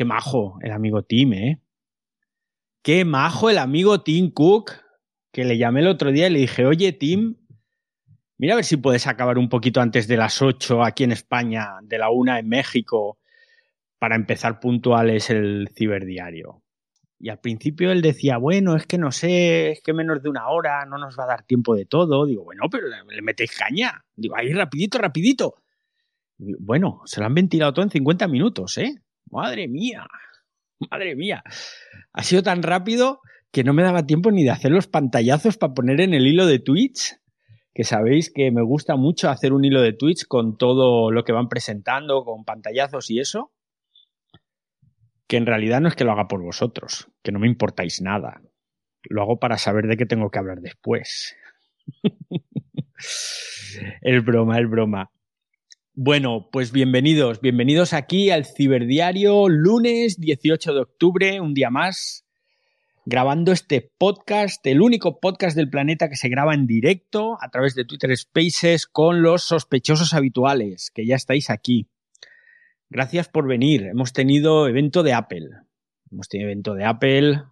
Qué majo el amigo Tim, ¿eh? Qué majo el amigo Tim Cook, que le llamé el otro día y le dije, oye Tim, mira a ver si puedes acabar un poquito antes de las 8 aquí en España, de la 1 en México, para empezar puntuales el ciberdiario. Y al principio él decía, bueno, es que no sé, es que menos de una hora no nos va a dar tiempo de todo. Digo, bueno, pero le metéis caña. Digo, ahí rapidito, rapidito. bueno, se lo han ventilado todo en 50 minutos, ¿eh? Madre mía, madre mía. Ha sido tan rápido que no me daba tiempo ni de hacer los pantallazos para poner en el hilo de Twitch, que sabéis que me gusta mucho hacer un hilo de Twitch con todo lo que van presentando, con pantallazos y eso que en realidad no es que lo haga por vosotros, que no me importáis nada. Lo hago para saber de qué tengo que hablar después. el broma, el broma. Bueno, pues bienvenidos, bienvenidos aquí al Ciberdiario, lunes 18 de octubre, un día más, grabando este podcast, el único podcast del planeta que se graba en directo a través de Twitter Spaces con los sospechosos habituales, que ya estáis aquí. Gracias por venir. Hemos tenido evento de Apple. Hemos tenido evento de Apple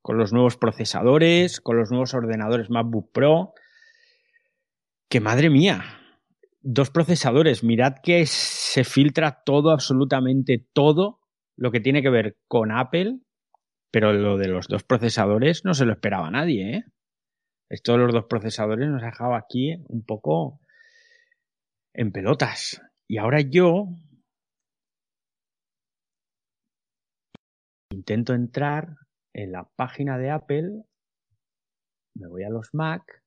con los nuevos procesadores, con los nuevos ordenadores MacBook Pro. Que madre mía, dos procesadores. Mirad que se filtra todo, absolutamente todo lo que tiene que ver con Apple, pero lo de los dos procesadores no se lo esperaba nadie, ¿eh? Esto de los dos procesadores nos ha dejado aquí un poco en pelotas. Y ahora yo intento entrar en la página de Apple, me voy a los Mac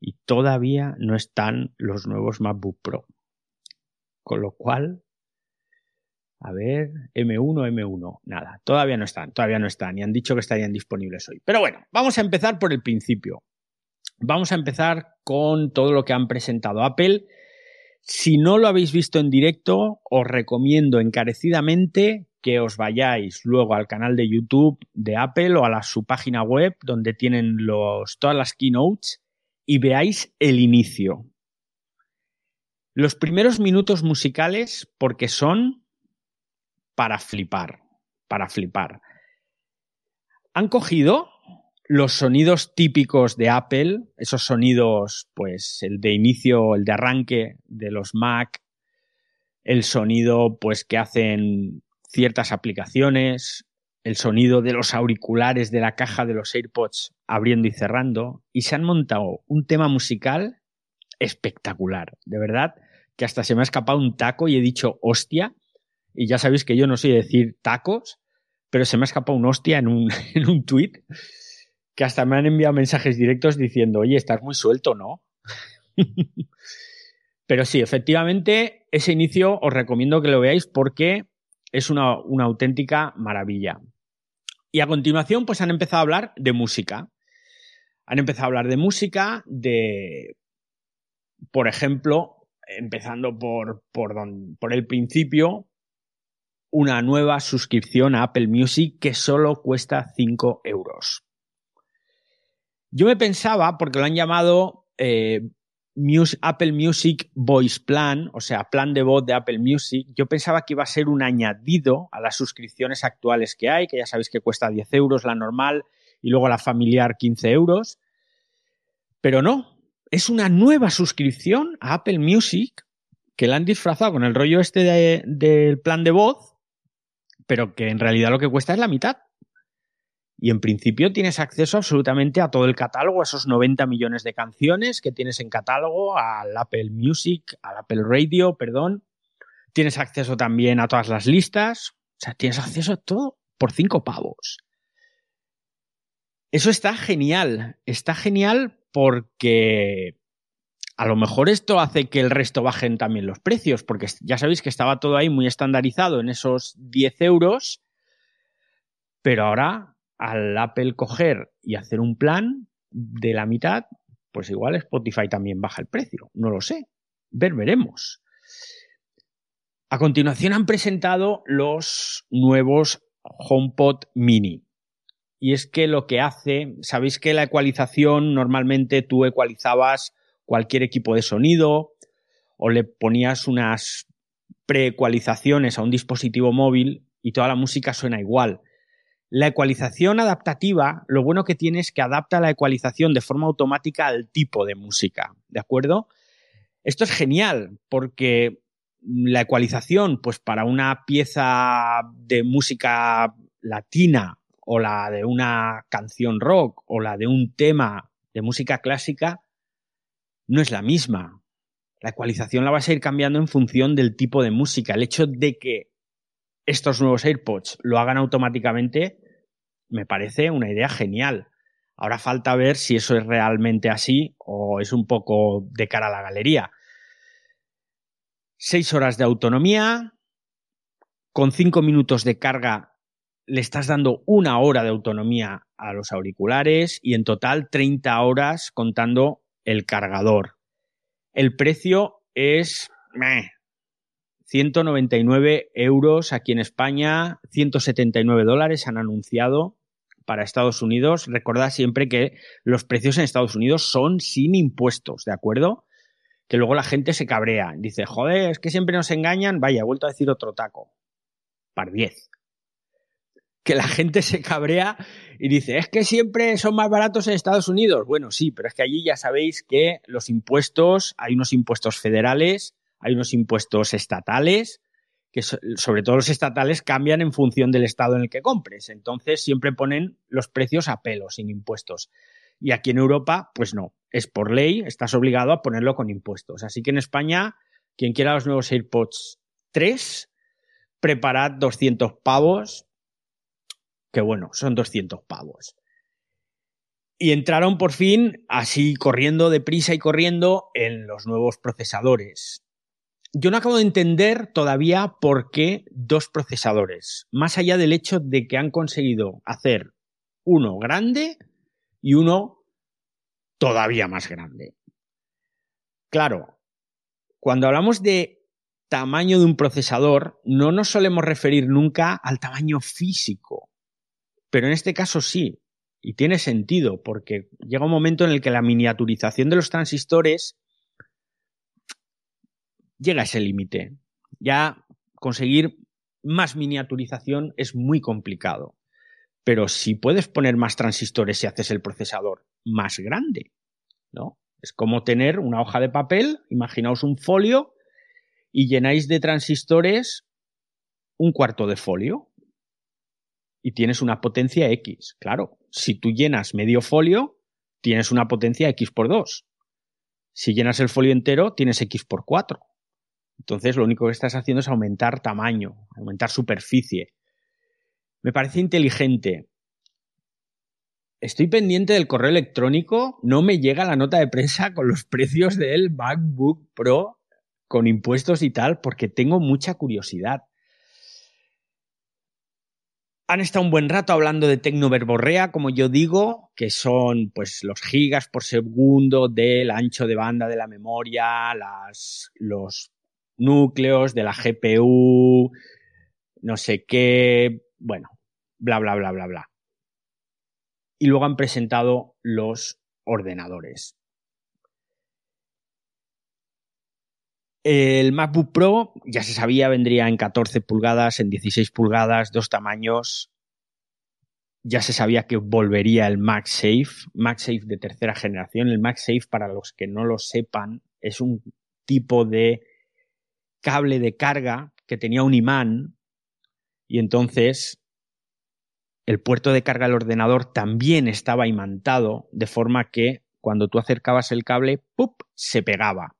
y todavía no están los nuevos MacBook Pro. Con lo cual, a ver, M1, M1, nada, todavía no están, todavía no están y han dicho que estarían disponibles hoy. Pero bueno, vamos a empezar por el principio. Vamos a empezar con todo lo que han presentado Apple. Si no lo habéis visto en directo, os recomiendo encarecidamente que os vayáis luego al canal de YouTube de Apple o a su página web donde tienen los, todas las keynotes y veáis el inicio. Los primeros minutos musicales porque son para flipar, para flipar. Han cogido los sonidos típicos de Apple, esos sonidos, pues el de inicio, el de arranque de los Mac, el sonido, pues que hacen ciertas aplicaciones, el sonido de los auriculares de la caja de los AirPods abriendo y cerrando, y se han montado un tema musical espectacular, de verdad, que hasta se me ha escapado un taco y he dicho hostia, y ya sabéis que yo no soy decir tacos, pero se me ha escapado un hostia en un, en un tweet que hasta me han enviado mensajes directos diciendo, oye, estás muy suelto, ¿no? pero sí, efectivamente, ese inicio os recomiendo que lo veáis porque es una, auténtica maravilla. Y a continuación, pues han empezado a hablar de música. Han empezado a hablar de música, de, por ejemplo, empezando por, por, por el principio, una nueva suscripción a Apple Music que solo cuesta 5 euros. Yo me pensaba, porque lo han llamado eh, Apple Music Voice Plan, o sea, plan de voz de Apple Music, yo pensaba que iba a ser un añadido a las suscripciones actuales que hay, que ya sabéis que cuesta 10 euros la normal y luego la familiar 15 euros. Pero no, es una nueva suscripción a Apple Music que la han disfrazado con el rollo este del plan de voz, pero que en realidad lo que cuesta es la mitad. Y en principio tienes acceso absolutamente a todo el catálogo, a esos 90 millones de canciones que tienes en catálogo, al Apple Music, al Apple Radio, perdón. Tienes acceso también a todas las listas. O sea, tienes acceso a todo por cinco pavos. Eso está genial. Está genial porque a lo mejor esto hace que el resto bajen también los precios, porque ya sabéis que estaba todo ahí muy estandarizado en esos 10 euros, pero ahora al Apple coger y hacer un plan de la mitad, pues igual Spotify también baja el precio. No lo sé. Ver, veremos. A continuación han presentado los nuevos HomePod Mini. Y es que lo que hace, sabéis que la ecualización normalmente tú ecualizabas cualquier equipo de sonido o le ponías unas preecualizaciones a un dispositivo móvil y toda la música suena igual. La ecualización adaptativa, lo bueno que tiene es que adapta la ecualización de forma automática al tipo de música, ¿de acuerdo? Esto es genial porque la ecualización, pues para una pieza de música latina o la de una canción rock o la de un tema de música clásica, no es la misma. La ecualización la vas a ir cambiando en función del tipo de música. El hecho de que estos nuevos AirPods lo hagan automáticamente me parece una idea genial. Ahora falta ver si eso es realmente así o es un poco de cara a la galería. Seis horas de autonomía, con cinco minutos de carga le estás dando una hora de autonomía a los auriculares y en total 30 horas contando el cargador. El precio es 199 euros aquí en España, 179 dólares han anunciado para Estados Unidos, recordad siempre que los precios en Estados Unidos son sin impuestos, ¿de acuerdo? Que luego la gente se cabrea. Dice, joder, es que siempre nos engañan. Vaya, he vuelto a decir otro taco. Par 10. Que la gente se cabrea y dice, es que siempre son más baratos en Estados Unidos. Bueno, sí, pero es que allí ya sabéis que los impuestos, hay unos impuestos federales, hay unos impuestos estatales, que sobre todo los estatales cambian en función del estado en el que compres. Entonces siempre ponen los precios a pelo, sin impuestos. Y aquí en Europa, pues no, es por ley, estás obligado a ponerlo con impuestos. Así que en España, quien quiera los nuevos AirPods 3, preparad 200 pavos, que bueno, son 200 pavos. Y entraron por fin, así corriendo deprisa y corriendo, en los nuevos procesadores yo no acabo de entender todavía por qué dos procesadores, más allá del hecho de que han conseguido hacer uno grande y uno todavía más grande. Claro, cuando hablamos de tamaño de un procesador, no nos solemos referir nunca al tamaño físico, pero en este caso sí, y tiene sentido, porque llega un momento en el que la miniaturización de los transistores llega ese límite. Ya conseguir más miniaturización es muy complicado. Pero si puedes poner más transistores y haces el procesador más grande, ¿no? Es como tener una hoja de papel, imaginaos un folio y llenáis de transistores un cuarto de folio y tienes una potencia X. Claro, si tú llenas medio folio, tienes una potencia X por 2. Si llenas el folio entero, tienes X por 4. Entonces lo único que estás haciendo es aumentar tamaño, aumentar superficie. Me parece inteligente. Estoy pendiente del correo electrónico, no me llega la nota de prensa con los precios del MacBook Pro con impuestos y tal, porque tengo mucha curiosidad. Han estado un buen rato hablando de tecnoverborrea, como yo digo, que son pues los gigas por segundo del ancho de banda de la memoria, las, los núcleos de la GPU, no sé qué, bueno, bla, bla, bla, bla, bla. Y luego han presentado los ordenadores. El MacBook Pro, ya se sabía, vendría en 14 pulgadas, en 16 pulgadas, dos tamaños. Ya se sabía que volvería el MagSafe, MagSafe de tercera generación. El MagSafe, para los que no lo sepan, es un tipo de cable de carga que tenía un imán y entonces el puerto de carga del ordenador también estaba imantado de forma que cuando tú acercabas el cable, ¡pup! se pegaba.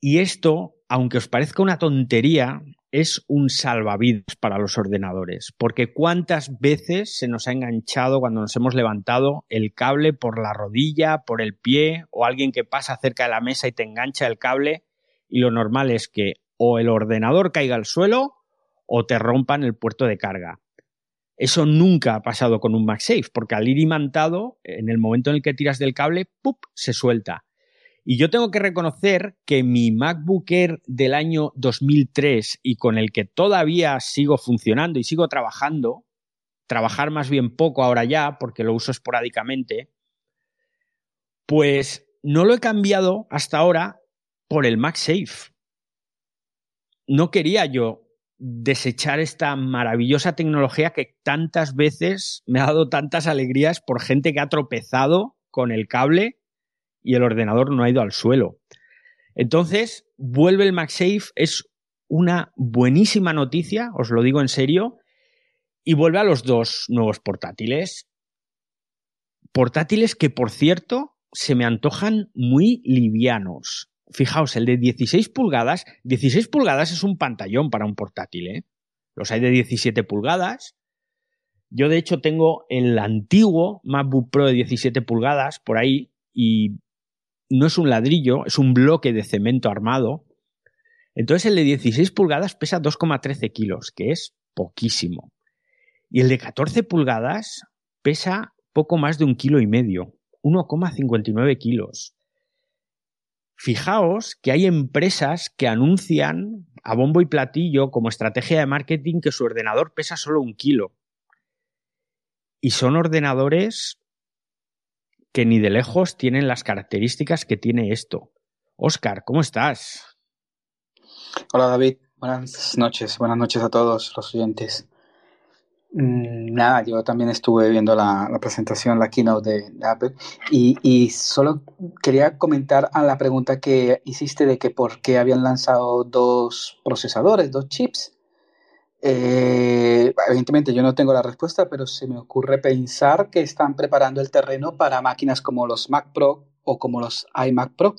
Y esto, aunque os parezca una tontería, es un salvavidas para los ordenadores, porque cuántas veces se nos ha enganchado cuando nos hemos levantado el cable por la rodilla, por el pie, o alguien que pasa cerca de la mesa y te engancha el cable y lo normal es que o el ordenador caiga al suelo o te rompan el puerto de carga. Eso nunca ha pasado con un MagSafe, porque al ir imantado, en el momento en el que tiras del cable, ¡pup! se suelta. Y yo tengo que reconocer que mi MacBook Air del año 2003 y con el que todavía sigo funcionando y sigo trabajando, trabajar más bien poco ahora ya, porque lo uso esporádicamente, pues no lo he cambiado hasta ahora por el MagSafe. No quería yo desechar esta maravillosa tecnología que tantas veces me ha dado tantas alegrías por gente que ha tropezado con el cable y el ordenador no ha ido al suelo. Entonces, vuelve el MagSafe, es una buenísima noticia, os lo digo en serio, y vuelve a los dos nuevos portátiles. Portátiles que, por cierto, se me antojan muy livianos. Fijaos, el de 16 pulgadas, 16 pulgadas es un pantallón para un portátil, ¿eh? Los hay de 17 pulgadas. Yo, de hecho, tengo el antiguo MacBook Pro de 17 pulgadas por ahí y no es un ladrillo, es un bloque de cemento armado. Entonces el de 16 pulgadas pesa 2,13 kilos, que es poquísimo. Y el de 14 pulgadas pesa poco más de un kilo y medio, 1,59 kilos. Fijaos que hay empresas que anuncian a bombo y platillo como estrategia de marketing que su ordenador pesa solo un kilo. Y son ordenadores que ni de lejos tienen las características que tiene esto. Oscar, ¿cómo estás? Hola David, buenas noches, buenas noches a todos los oyentes. Mm, nada, yo también estuve viendo la, presentación, la keynote de, Apple y, solo quería comentar a la pregunta que hiciste de que por qué habían lanzado dos procesadores, dos chips. Eh, evidentemente yo no tengo la respuesta, pero se me ocurre pensar que están preparando el terreno para máquinas como los Mac Pro o como los iMac Pro.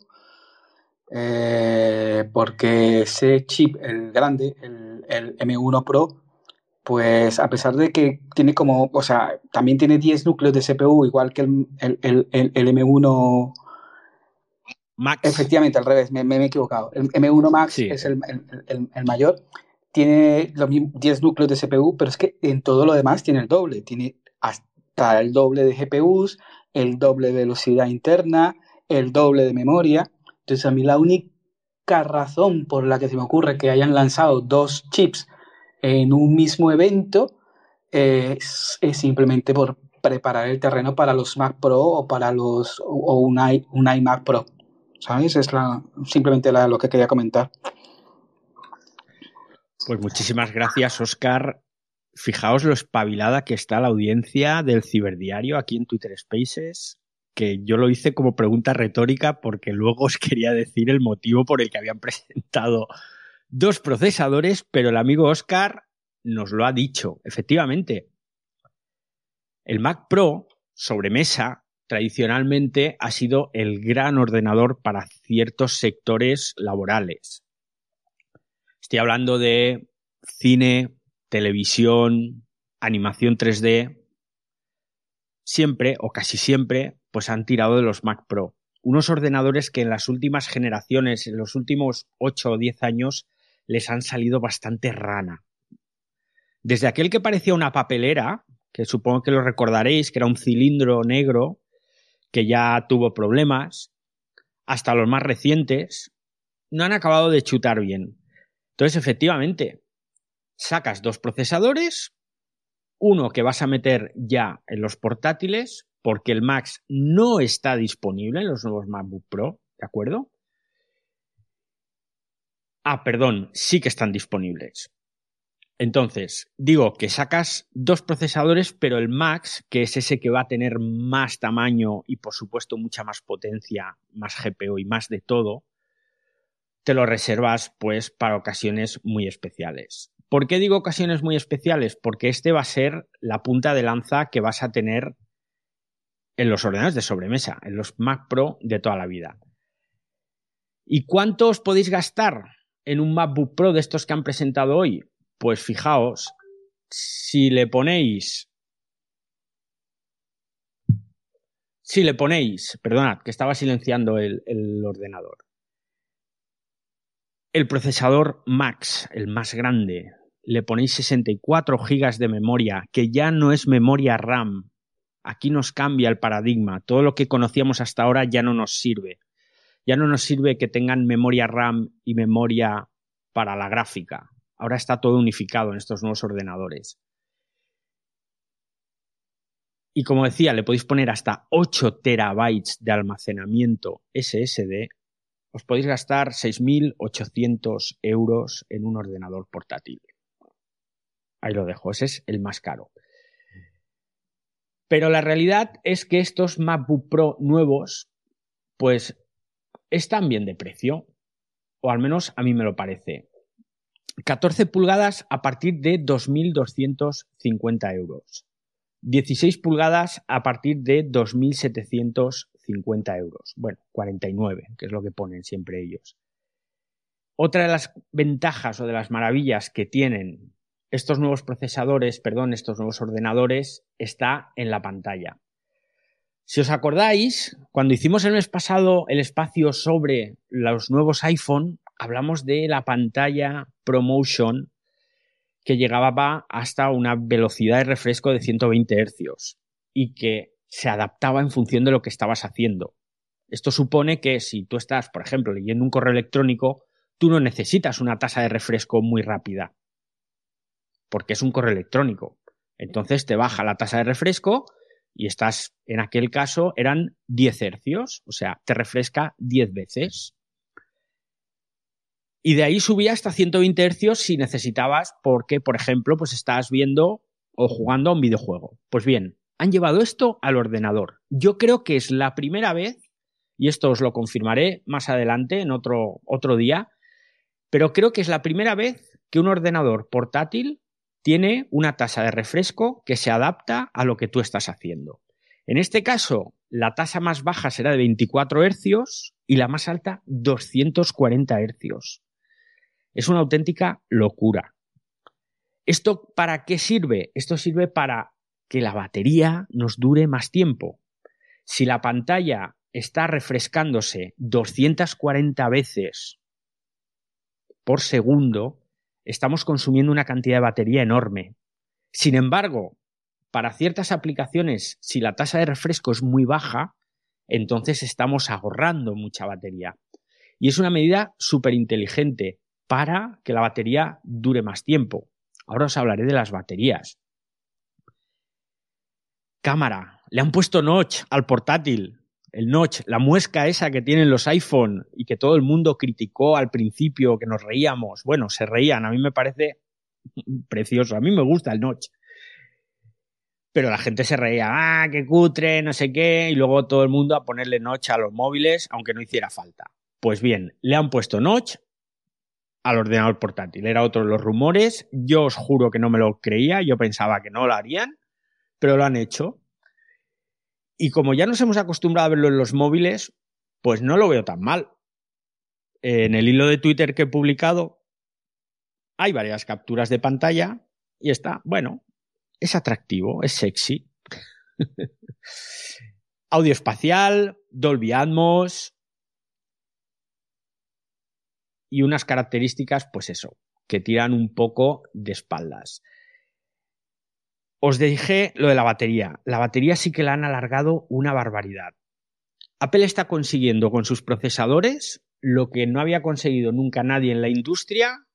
Eh, porque ese chip, el grande, el, el, M1 Pro, pues a pesar de que tiene como, o sea, también tiene 10 núcleos de CPU, igual que el, el, el M1 Max. Efectivamente, al revés, me, he equivocado. El M1 Max es el, mayor tiene los 10 núcleos de CPU, pero es que en todo lo demás tiene el doble. Tiene hasta el doble de GPUs, el doble de velocidad interna, el doble de memoria. Entonces, a mí la única razón por la que se me ocurre que hayan lanzado dos chips en un mismo evento es, simplemente por preparar el terreno para los Mac Pro o para los o un, iMac Pro. ¿Sabes? Es la, simplemente lo que quería comentar. Pues muchísimas gracias, Oscar. Fijaos lo espabilada que está la audiencia del ciberdiario aquí en Twitter Spaces, que yo lo hice como pregunta retórica porque luego os quería decir el motivo por el que habían presentado dos procesadores, pero el amigo Oscar nos lo ha dicho. Efectivamente, el Mac Pro sobremesa tradicionalmente ha sido el gran ordenador para ciertos sectores laborales Estoy hablando de cine, televisión, animación 3D. Siempre, o casi siempre, pues han tirado de los Mac Pro. Unos ordenadores que en las últimas generaciones, en los últimos 8 o 10 años, les han salido bastante rana. Desde aquel que parecía una papelera, que supongo que lo recordaréis, que era un cilindro negro, que ya tuvo problemas, hasta los más recientes, no han acabado de chutar bien. Entonces, efectivamente, sacas dos procesadores, uno que vas a meter ya en los portátiles, porque el Max no está disponible en los nuevos MacBook Pro, ¿de acuerdo? Ah, perdón, sí que están disponibles. Entonces, digo que sacas dos procesadores, pero el Max, que es ese que va a tener más tamaño y por supuesto mucha más potencia, más GPU y más de todo, te lo reservas pues para ocasiones muy especiales. ¿Por qué digo ocasiones muy especiales? Porque este va a ser la punta de lanza que vas a tener en los ordenadores de sobremesa, en los Mac Pro de toda la vida. ¿Y cuánto os podéis gastar en un MacBook Pro de estos que han presentado hoy? Pues fijaos, si le ponéis... Si le ponéis, perdonad, que estaba silenciando el, el ordenador. El procesador Max, el más grande, le ponéis 64 GB de memoria, que ya no es memoria RAM. Aquí nos cambia el paradigma. Todo lo que conocíamos hasta ahora ya no nos sirve. Ya no nos sirve que tengan memoria RAM y memoria para la gráfica. Ahora está todo unificado en estos nuevos ordenadores. Y como decía, le podéis poner hasta 8 terabytes de almacenamiento SSD os podéis gastar 6.800 euros en un ordenador portátil. Ahí lo dejo, ese es el más caro. Pero la realidad es que estos MacBook Pro nuevos, pues están bien de precio, o al menos a mí me lo parece. 14 pulgadas a partir de 2.250 euros. 16 pulgadas a partir de 2.750 euros. Bueno, 49, que es lo que ponen siempre ellos. Otra de las ventajas o de las maravillas que tienen estos nuevos procesadores, perdón, estos nuevos ordenadores, está en la pantalla. Si os acordáis, cuando hicimos el mes pasado el espacio sobre los nuevos iPhone, hablamos de la pantalla ProMotion que llegaba hasta una velocidad de refresco de 120 Hz y que se adaptaba en función de lo que estabas haciendo. Esto supone que si tú estás, por ejemplo, leyendo un correo electrónico, tú no necesitas una tasa de refresco muy rápida, porque es un correo electrónico. Entonces te baja la tasa de refresco y estás, en aquel caso, eran 10 hercios, o sea, te refresca 10 veces. Y de ahí subía hasta 120 hercios si necesitabas, porque, por ejemplo, pues estás viendo o jugando a un videojuego. Pues bien, han llevado esto al ordenador. Yo creo que es la primera vez, y esto os lo confirmaré más adelante en otro, otro día, pero creo que es la primera vez que un ordenador portátil tiene una tasa de refresco que se adapta a lo que tú estás haciendo. En este caso, la tasa más baja será de 24 hercios y la más alta 240 hercios. Es una auténtica locura. ¿Esto para qué sirve? Esto sirve para que la batería nos dure más tiempo. Si la pantalla está refrescándose 240 veces por segundo, estamos consumiendo una cantidad de batería enorme. Sin embargo, para ciertas aplicaciones, si la tasa de refresco es muy baja, entonces estamos ahorrando mucha batería. Y es una medida súper inteligente para que la batería dure más tiempo. Ahora os hablaré de las baterías. Cámara. Le han puesto notch al portátil el notch, la muesca esa que tienen los iPhone y que todo el mundo criticó al principio, que nos reíamos. Bueno, se reían, a mí me parece precioso, a mí me gusta el notch. Pero la gente se reía, ah, qué cutre, no sé qué, y luego todo el mundo a ponerle notch a los móviles, aunque no hiciera falta. Pues bien, le han puesto notch al ordenador portátil. Era otro de los rumores. Yo os juro que no me lo creía, yo pensaba que no lo harían, pero lo han hecho. Y como ya nos hemos acostumbrado a verlo en los móviles, pues no lo veo tan mal. En el hilo de Twitter que he publicado hay varias capturas de pantalla y está, bueno, es atractivo, es sexy. Audio espacial, Dolby Atmos y unas características, pues eso, que tiran un poco de espaldas. Os dije lo de la batería. La batería sí que la han alargado una barbaridad. Apple está consiguiendo con sus procesadores lo que no había conseguido nunca nadie en la industria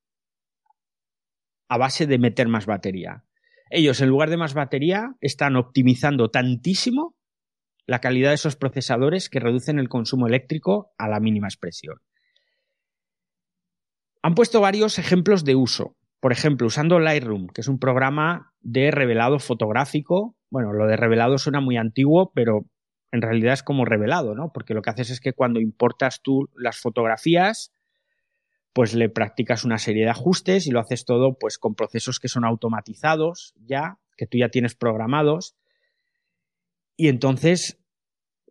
a base de meter más batería. Ellos, en lugar de más batería, están optimizando tantísimo la calidad de esos procesadores que reducen el consumo eléctrico a la mínima expresión. Han puesto varios ejemplos de uso. Por ejemplo, usando Lightroom, que es un programa de revelado fotográfico. Bueno, lo de revelado suena muy antiguo, pero en realidad es como revelado, ¿no? Porque lo que haces es que cuando importas tú las fotografías, pues le practicas una serie de ajustes y lo haces todo pues con procesos que son automatizados ya, que tú ya tienes programados. Y entonces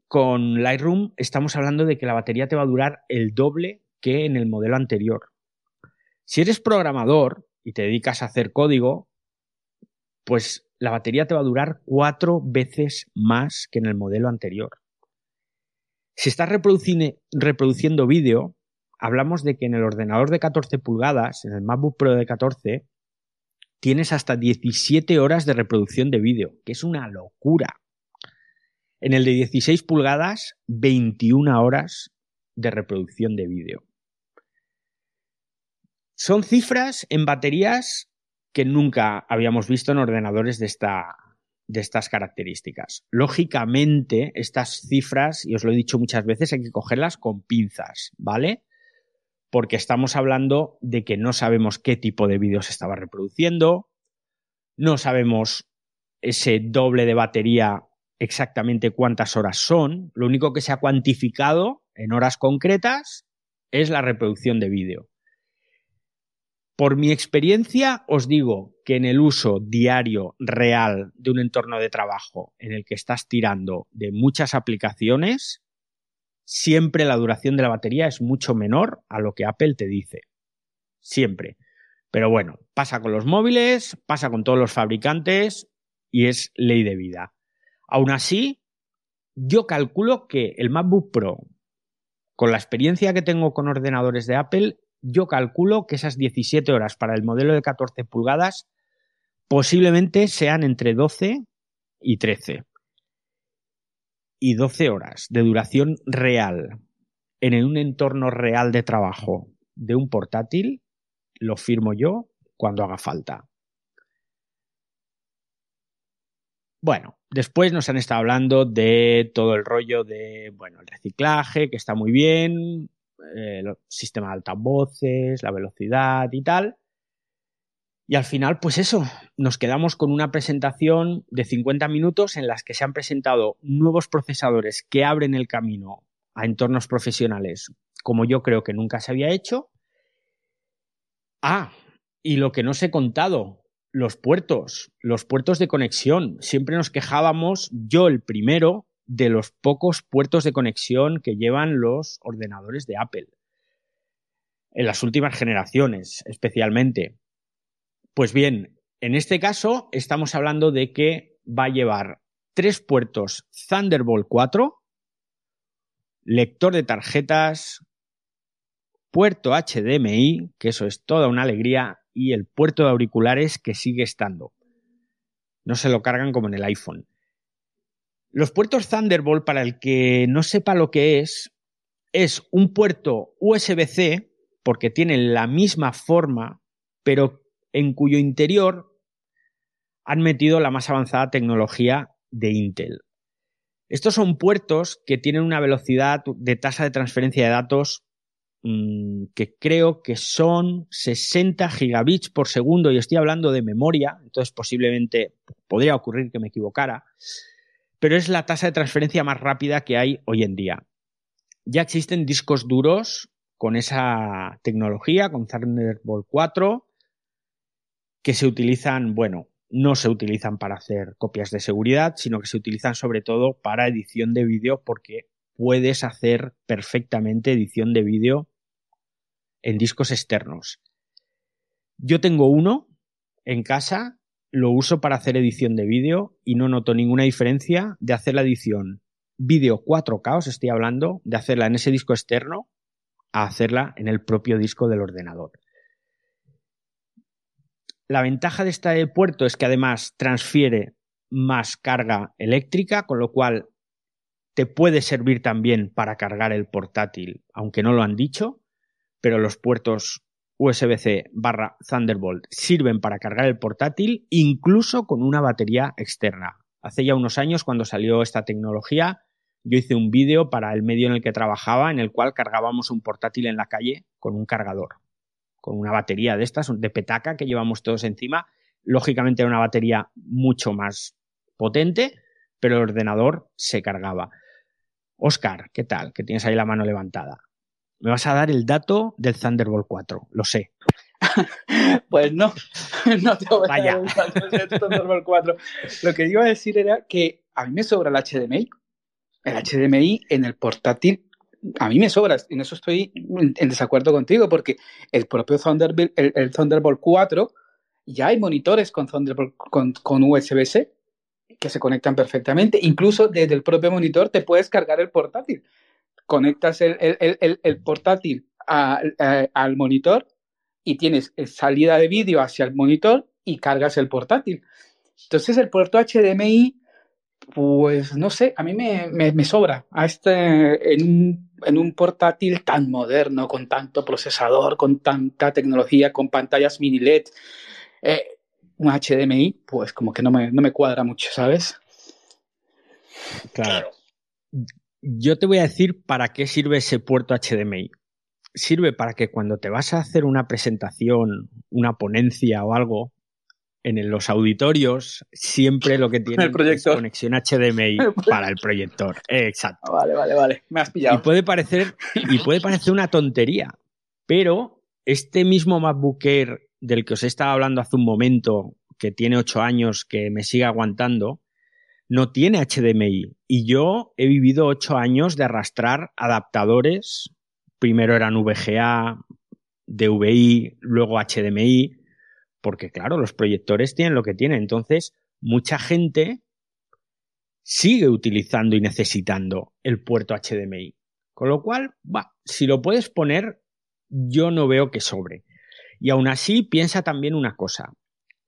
con Lightroom estamos hablando de que la batería te va a durar el doble que en el modelo anterior. Si eres programador y te dedicas a hacer código, pues la batería te va a durar cuatro veces más que en el modelo anterior. Si estás reproduciendo vídeo, hablamos de que en el ordenador de 14 pulgadas, en el MacBook Pro de 14, tienes hasta 17 horas de reproducción de vídeo, que es una locura. En el de 16 pulgadas, 21 horas de reproducción de vídeo. Son cifras en baterías que nunca habíamos visto en ordenadores de, esta, de estas características. Lógicamente, estas cifras, y os lo he dicho muchas veces, hay que cogerlas con pinzas, ¿vale? Porque estamos hablando de que no sabemos qué tipo de vídeo se estaba reproduciendo, no sabemos ese doble de batería exactamente cuántas horas son. Lo único que se ha cuantificado en horas concretas es la reproducción de vídeo. Por mi experiencia, os digo que en el uso diario real de un entorno de trabajo en el que estás tirando de muchas aplicaciones, siempre la duración de la batería es mucho menor a lo que Apple te dice. Siempre. Pero bueno, pasa con los móviles, pasa con todos los fabricantes y es ley de vida. Aún así, yo calculo que el MacBook Pro, con la experiencia que tengo con ordenadores de Apple, yo calculo que esas 17 horas para el modelo de 14 pulgadas posiblemente sean entre 12 y 13. Y 12 horas de duración real en un entorno real de trabajo de un portátil, lo firmo yo cuando haga falta. Bueno, después nos han estado hablando de todo el rollo de, bueno, el reciclaje, que está muy bien, eh, sistema de altavoces, la velocidad y tal. Y al final, pues eso, nos quedamos con una presentación de 50 minutos en las que se han presentado nuevos procesadores que abren el camino a entornos profesionales como yo creo que nunca se había hecho. Ah, y lo que no os he contado, los puertos, los puertos de conexión. Siempre nos quejábamos, yo el primero, de los pocos puertos de conexión que llevan los ordenadores de Apple. En las últimas generaciones, especialmente. Pues bien, en este caso estamos hablando de que va a llevar tres puertos Thunderbolt 4, lector de tarjetas, puerto HDMI, que eso es toda una alegría, y el puerto de auriculares que sigue estando. No se lo cargan como en el iPhone. Los puertos Thunderbolt, para el que no sepa lo que es, es un puerto USB-C, porque tienen la misma forma, pero en cuyo interior han metido la más avanzada tecnología de Intel. Estos son puertos que tienen una velocidad de tasa de transferencia de datos mm, que creo que son 60 gigabits por segundo y estoy hablando de memoria, entonces posiblemente podría ocurrir que me equivocara pero es la tasa de transferencia más rápida que hay hoy en día. Ya existen discos duros con esa tecnología, con Thunderbolt 4, que se utilizan, bueno, no se utilizan para hacer copias de seguridad, sino que se utilizan sobre todo para edición de vídeo porque puedes hacer perfectamente edición de vídeo en discos externos. Yo tengo uno en casa lo uso para hacer edición de vídeo y no noto ninguna diferencia de hacer la edición vídeo 4K, os estoy hablando, de hacerla en ese disco externo a hacerla en el propio disco del ordenador. La ventaja de este puerto es que además transfiere más carga eléctrica, con lo cual te puede servir también para cargar el portátil, aunque no lo han dicho, pero los puertos USB-C barra Thunderbolt sirven para cargar el portátil incluso con una batería externa. Hace ya unos años cuando salió esta tecnología yo hice un vídeo para el medio en el que trabajaba en el cual cargábamos un portátil en la calle con un cargador, con una batería de estas, de petaca que llevamos todos encima. Lógicamente era una batería mucho más potente, pero el ordenador se cargaba. Oscar, ¿qué tal? Que tienes ahí la mano levantada. Me vas a dar el dato del Thunderbolt 4, lo sé. pues no, no te voy a dar el Thunderbolt 4. Lo que iba a decir era que a mí me sobra el HDMI. El HDMI en el portátil, a mí me sobra. En eso estoy en desacuerdo contigo, porque el propio Thunderbolt, el, Thunderbolt 4, ya hay monitores con, Thunderbolt, con, con USB-C que se conectan perfectamente. Incluso desde el propio monitor te puedes cargar el portátil conectas el, portátil al monitor y tienes salida de vídeo hacia el monitor y cargas el portátil. Entonces el puerto HDMI, pues no sé, a mí me, sobra a este, en, un, portátil tan moderno, con tanto procesador, con tanta tecnología, con pantallas mini LED. Eh, un HDMI, pues como que no me, no me cuadra mucho, ¿sabes? Claro yo te voy a decir para qué sirve ese puerto HDMI. Sirve para que cuando te vas a hacer una presentación, una ponencia o algo, en los auditorios siempre lo que tienen es conexión HDMI para el proyector. Exacto. Vale, vale, vale. Me has pillado. Y puede parecer, y puede parecer una tontería, pero este mismo MacBook Air del que os estaba hablando hace un momento, que tiene ocho años, que me sigue aguantando, no tiene HDMI. Y yo he vivido ocho años de arrastrar adaptadores. Primero eran VGA, DVI, luego HDMI, porque claro, los proyectores tienen lo que tienen. Entonces, mucha gente sigue utilizando y necesitando el puerto HDMI. Con lo cual, va, si lo puedes poner, yo no veo que sobre. Y aún así, piensa también una cosa.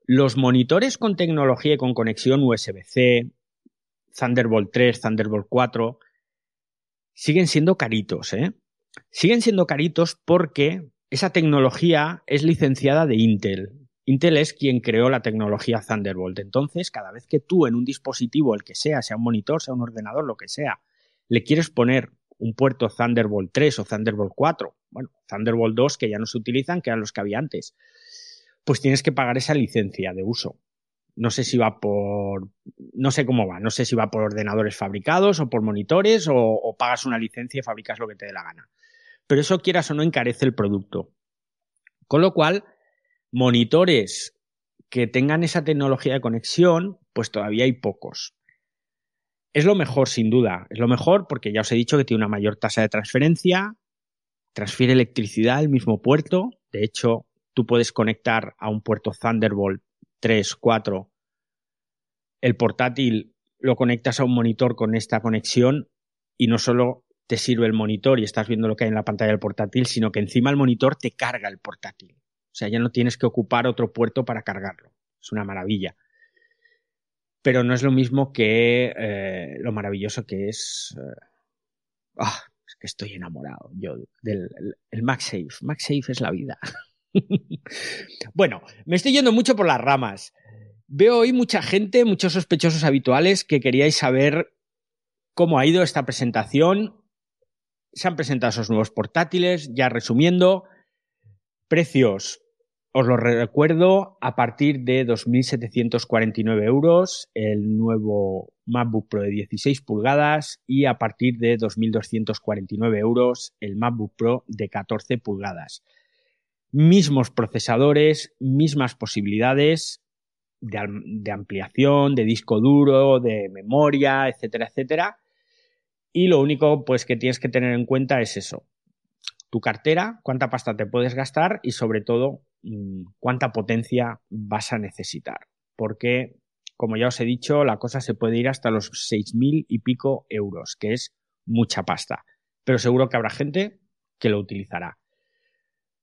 Los monitores con tecnología y con conexión USB-C, Thunderbolt 3, Thunderbolt 4, siguen siendo caritos, ¿eh? Siguen siendo caritos porque esa tecnología es licenciada de Intel. Intel es quien creó la tecnología Thunderbolt. Entonces, cada vez que tú en un dispositivo, el que sea, sea un monitor, sea un ordenador, lo que sea, le quieres poner un puerto Thunderbolt 3 o Thunderbolt 4, bueno, Thunderbolt 2 que ya no se utilizan, que eran los que había antes, pues tienes que pagar esa licencia de uso. No sé si va por, no sé cómo va, no sé si va por ordenadores fabricados o por monitores o, pagas una licencia y fabricas lo que te dé la gana. Pero eso quieras o no encarece el producto. Con lo cual, monitores que tengan esa tecnología de conexión, pues todavía hay pocos. Es lo mejor, sin duda. Es lo mejor porque ya os he dicho que tiene una mayor tasa de transferencia, transfiere electricidad al mismo puerto. De hecho, tú puedes conectar a un puerto Thunderbolt 3, 4, el portátil lo conectas a un monitor con esta conexión y no solo te sirve el monitor y estás viendo lo que hay en la pantalla del portátil, sino que encima el monitor te carga el portátil. O sea, ya no tienes que ocupar otro puerto para cargarlo. Es una maravilla. Pero no es lo mismo que eh, lo maravilloso que es. Eh, ah, es que estoy enamorado yo del el MagSafe. MagSafe es la vida. bueno, me estoy yendo mucho por las ramas. Veo hoy mucha gente, muchos sospechosos habituales que queríais saber cómo ha ido esta presentación. Se han presentado esos nuevos portátiles, ya resumiendo. Precios, os lo recuerdo, a partir de 2.749 euros el nuevo MacBook Pro de 16 pulgadas y a partir de 2.249 euros el MacBook Pro de 14 pulgadas mismos procesadores, mismas posibilidades de, ampliación, de disco duro, de memoria, etcétera, etcétera. Y lo único pues que tienes que tener en cuenta es eso. Tu cartera, cuánta pasta te puedes gastar y sobre todo mm, cuánta potencia vas a necesitar. Porque, como ya os he dicho, la cosa se puede ir hasta los 6.000 y pico euros, que es mucha pasta. Pero seguro que habrá gente que lo utilizará.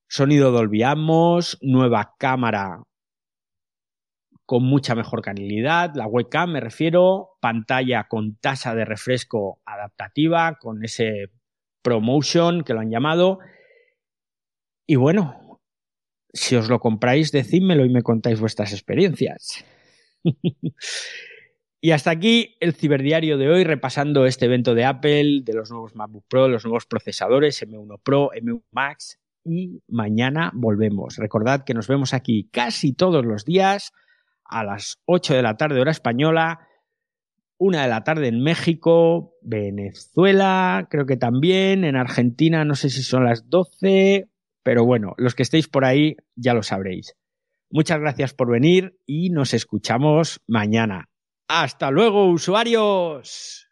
Sonido Dolby Atmos, nueva cámara con mucha mejor calidad, la webcam me refiero, pantalla con tasa de refresco adaptativa, con ese promotion que lo han llamado. Y bueno, si os lo compráis, decídmelo y me contáis vuestras experiencias. y hasta aquí el ciberdiario de hoy, repasando este evento de Apple, de los nuevos MacBook Pro, los nuevos procesadores M1 Pro, M1 Max, y mañana volvemos. Recordad que nos vemos aquí casi todos los días a las 8 de la tarde hora española, 1 de la tarde en México, Venezuela, creo que también, en Argentina no sé si son las 12, pero bueno, los que estéis por ahí ya lo sabréis. Muchas gracias por venir y nos escuchamos mañana. Hasta luego, usuarios.